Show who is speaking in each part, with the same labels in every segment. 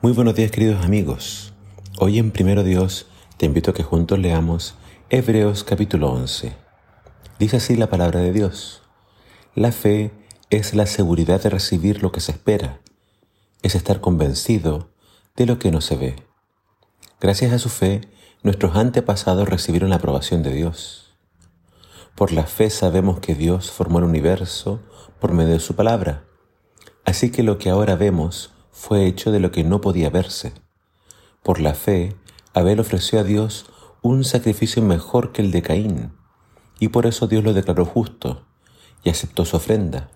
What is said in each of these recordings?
Speaker 1: Muy buenos días queridos amigos. Hoy en Primero Dios te invito a que juntos leamos Hebreos capítulo 11. Dice así la palabra de Dios. La fe es la seguridad de recibir lo que se espera, es estar convencido de lo que no se ve. Gracias a su fe, nuestros antepasados recibieron la aprobación de Dios. Por la fe sabemos que Dios formó el universo por medio de su palabra. Así que lo que ahora vemos fue hecho de lo que no podía verse. Por la fe, Abel ofreció a Dios un sacrificio mejor que el de Caín, y por eso Dios lo declaró justo y aceptó su ofrenda.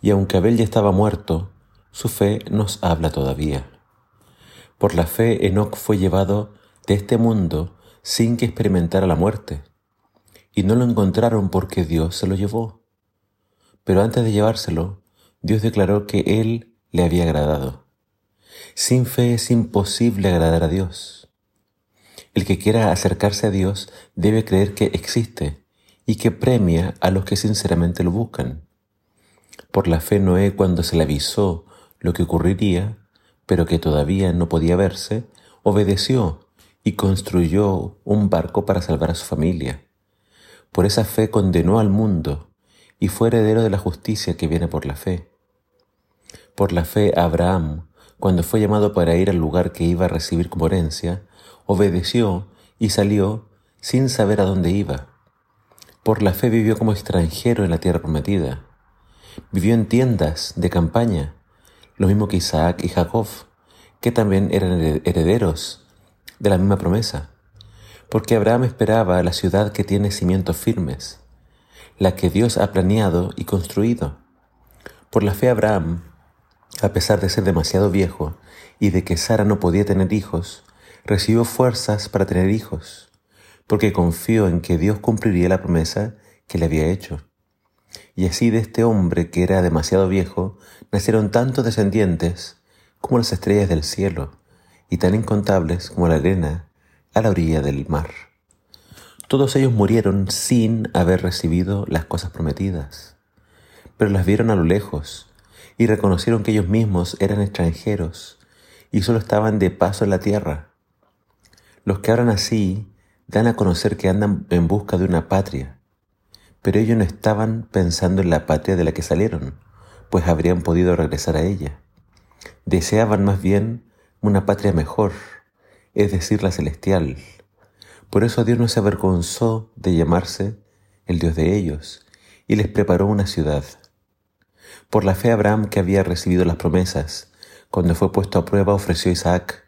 Speaker 1: Y aunque Abel ya estaba muerto, su fe nos habla todavía. Por la fe Enoc fue llevado de este mundo sin que experimentara la muerte, y no lo encontraron porque Dios se lo llevó. Pero antes de llevárselo, Dios declaró que él le había agradado. Sin fe es imposible agradar a Dios. El que quiera acercarse a Dios debe creer que existe y que premia a los que sinceramente lo buscan. Por la fe Noé cuando se le avisó lo que ocurriría, pero que todavía no podía verse, obedeció y construyó un barco para salvar a su familia. Por esa fe condenó al mundo y fue heredero de la justicia que viene por la fe. Por la fe, Abraham, cuando fue llamado para ir al lugar que iba a recibir como herencia, obedeció y salió sin saber a dónde iba. Por la fe vivió como extranjero en la tierra prometida. Vivió en tiendas de campaña, lo mismo que Isaac y Jacob, que también eran herederos de la misma promesa. Porque Abraham esperaba la ciudad que tiene cimientos firmes, la que Dios ha planeado y construido. Por la fe Abraham a pesar de ser demasiado viejo y de que Sara no podía tener hijos, recibió fuerzas para tener hijos, porque confió en que Dios cumpliría la promesa que le había hecho. Y así de este hombre que era demasiado viejo, nacieron tantos descendientes como las estrellas del cielo, y tan incontables como la arena a la orilla del mar. Todos ellos murieron sin haber recibido las cosas prometidas, pero las vieron a lo lejos y reconocieron que ellos mismos eran extranjeros y solo estaban de paso en la tierra. Los que hablan así dan a conocer que andan en busca de una patria, pero ellos no estaban pensando en la patria de la que salieron, pues habrían podido regresar a ella. Deseaban más bien una patria mejor, es decir, la celestial. Por eso Dios no se avergonzó de llamarse el Dios de ellos y les preparó una ciudad. Por la fe Abraham, que había recibido las promesas, cuando fue puesto a prueba ofreció Isaac,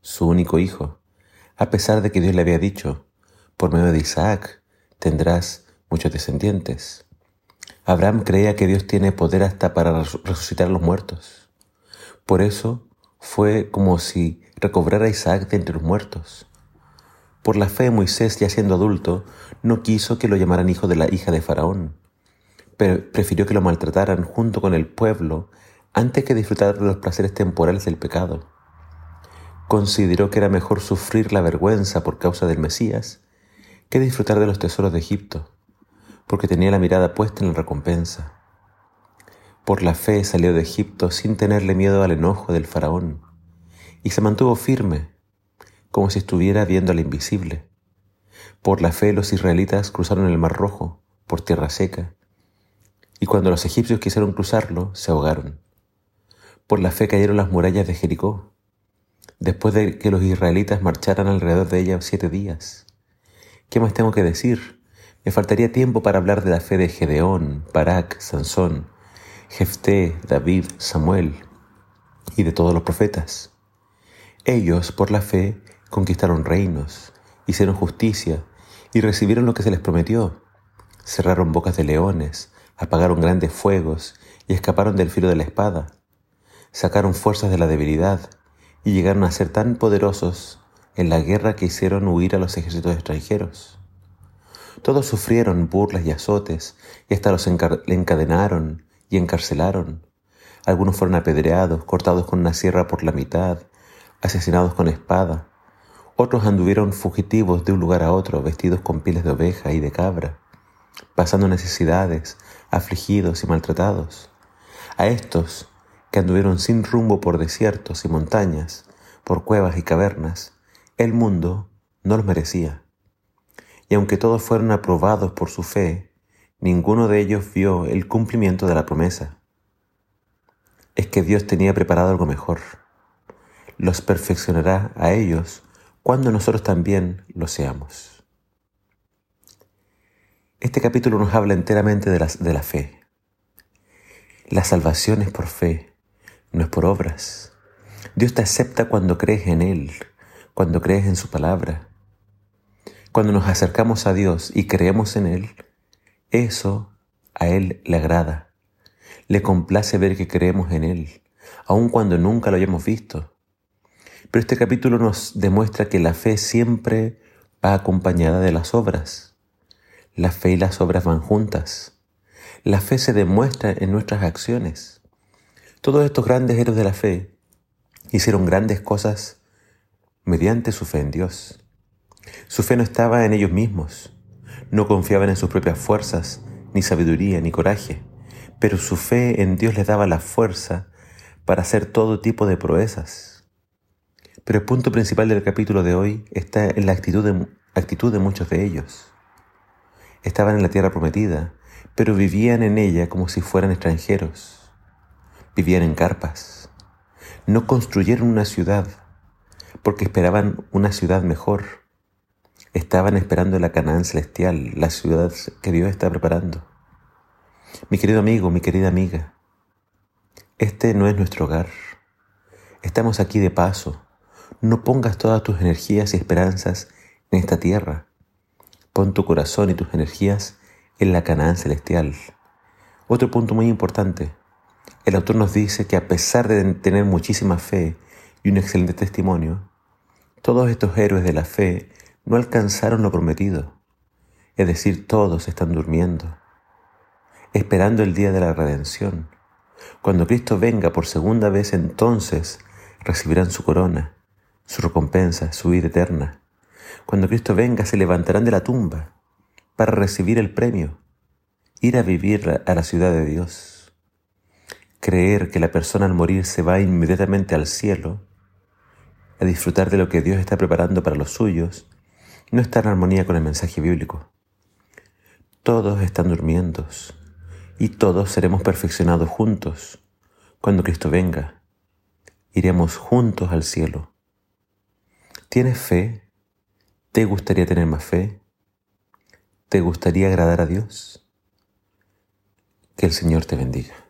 Speaker 1: su único hijo, a pesar de que Dios le había dicho, por medio de Isaac tendrás muchos descendientes. Abraham creía que Dios tiene poder hasta para resucitar a los muertos. Por eso fue como si recobrara a Isaac de entre los muertos. Por la fe Moisés, ya siendo adulto, no quiso que lo llamaran hijo de la hija de Faraón, prefirió que lo maltrataran junto con el pueblo antes que disfrutar de los placeres temporales del pecado. Consideró que era mejor sufrir la vergüenza por causa del Mesías que disfrutar de los tesoros de Egipto, porque tenía la mirada puesta en la recompensa. Por la fe salió de Egipto sin tenerle miedo al enojo del faraón, y se mantuvo firme, como si estuviera viendo al invisible. Por la fe los israelitas cruzaron el Mar Rojo por tierra seca, y cuando los egipcios quisieron cruzarlo, se ahogaron. Por la fe cayeron las murallas de Jericó, después de que los israelitas marcharan alrededor de ella siete días. ¿Qué más tengo que decir? Me faltaría tiempo para hablar de la fe de Gedeón, Barak, Sansón, Jefté, David, Samuel y de todos los profetas. Ellos, por la fe, conquistaron reinos, hicieron justicia y recibieron lo que se les prometió. Cerraron bocas de leones, apagaron grandes fuegos y escaparon del filo de la espada. Sacaron fuerzas de la debilidad y llegaron a ser tan poderosos en la guerra que hicieron huir a los ejércitos extranjeros. Todos sufrieron burlas y azotes y hasta los encadenaron y encarcelaron. Algunos fueron apedreados, cortados con una sierra por la mitad, asesinados con espada. Otros anduvieron fugitivos de un lugar a otro, vestidos con pieles de oveja y de cabra pasando necesidades, afligidos y maltratados. A estos que anduvieron sin rumbo por desiertos y montañas, por cuevas y cavernas, el mundo no los merecía. Y aunque todos fueron aprobados por su fe, ninguno de ellos vio el cumplimiento de la promesa. Es que Dios tenía preparado algo mejor. Los perfeccionará a ellos cuando nosotros también lo seamos. Este capítulo nos habla enteramente de la, de la fe. La salvación es por fe, no es por obras. Dios te acepta cuando crees en Él, cuando crees en su palabra. Cuando nos acercamos a Dios y creemos en Él, eso a Él le agrada. Le complace ver que creemos en Él, aun cuando nunca lo hayamos visto. Pero este capítulo nos demuestra que la fe siempre va acompañada de las obras. La fe y las obras van juntas. La fe se demuestra en nuestras acciones. Todos estos grandes héroes de la fe hicieron grandes cosas mediante su fe en Dios. Su fe no estaba en ellos mismos, no confiaban en sus propias fuerzas, ni sabiduría, ni coraje, pero su fe en Dios les daba la fuerza para hacer todo tipo de proezas. Pero el punto principal del capítulo de hoy está en la actitud de, muchos de ellos. Estaban en la tierra prometida, pero vivían en ella como si fueran extranjeros. Vivían en carpas. No construyeron una ciudad, porque esperaban una ciudad mejor. Estaban esperando la Canaán celestial, la ciudad que Dios está preparando. Mi querido amigo, mi querida amiga, este no es nuestro hogar. Estamos aquí de paso. No pongas todas tus energías y esperanzas en esta tierra. Pon tu corazón y tus energías en la Canaán celestial. Otro punto muy importante. El autor nos dice que a pesar de tener muchísima fe y un excelente testimonio, todos estos héroes de la fe no alcanzaron lo prometido. Es decir, todos están durmiendo, esperando el día de la redención. Cuando Cristo venga por segunda vez, entonces recibirán su corona, su recompensa, su vida eterna. Cuando Cristo venga, se levantarán de la tumba para recibir el premio, ir a vivir a la ciudad de Dios. Creer que la persona al morir se va inmediatamente al cielo a disfrutar de lo que Dios está preparando para los suyos, no está en armonía con el mensaje bíblico. Todos están durmiendo y todos seremos perfeccionados juntos. Cuando Cristo venga, iremos juntos al cielo. ¿Tienes fe? ¿Te gustaría tener más fe? ¿Te gustaría agradar a Dios? Que el Señor te bendiga.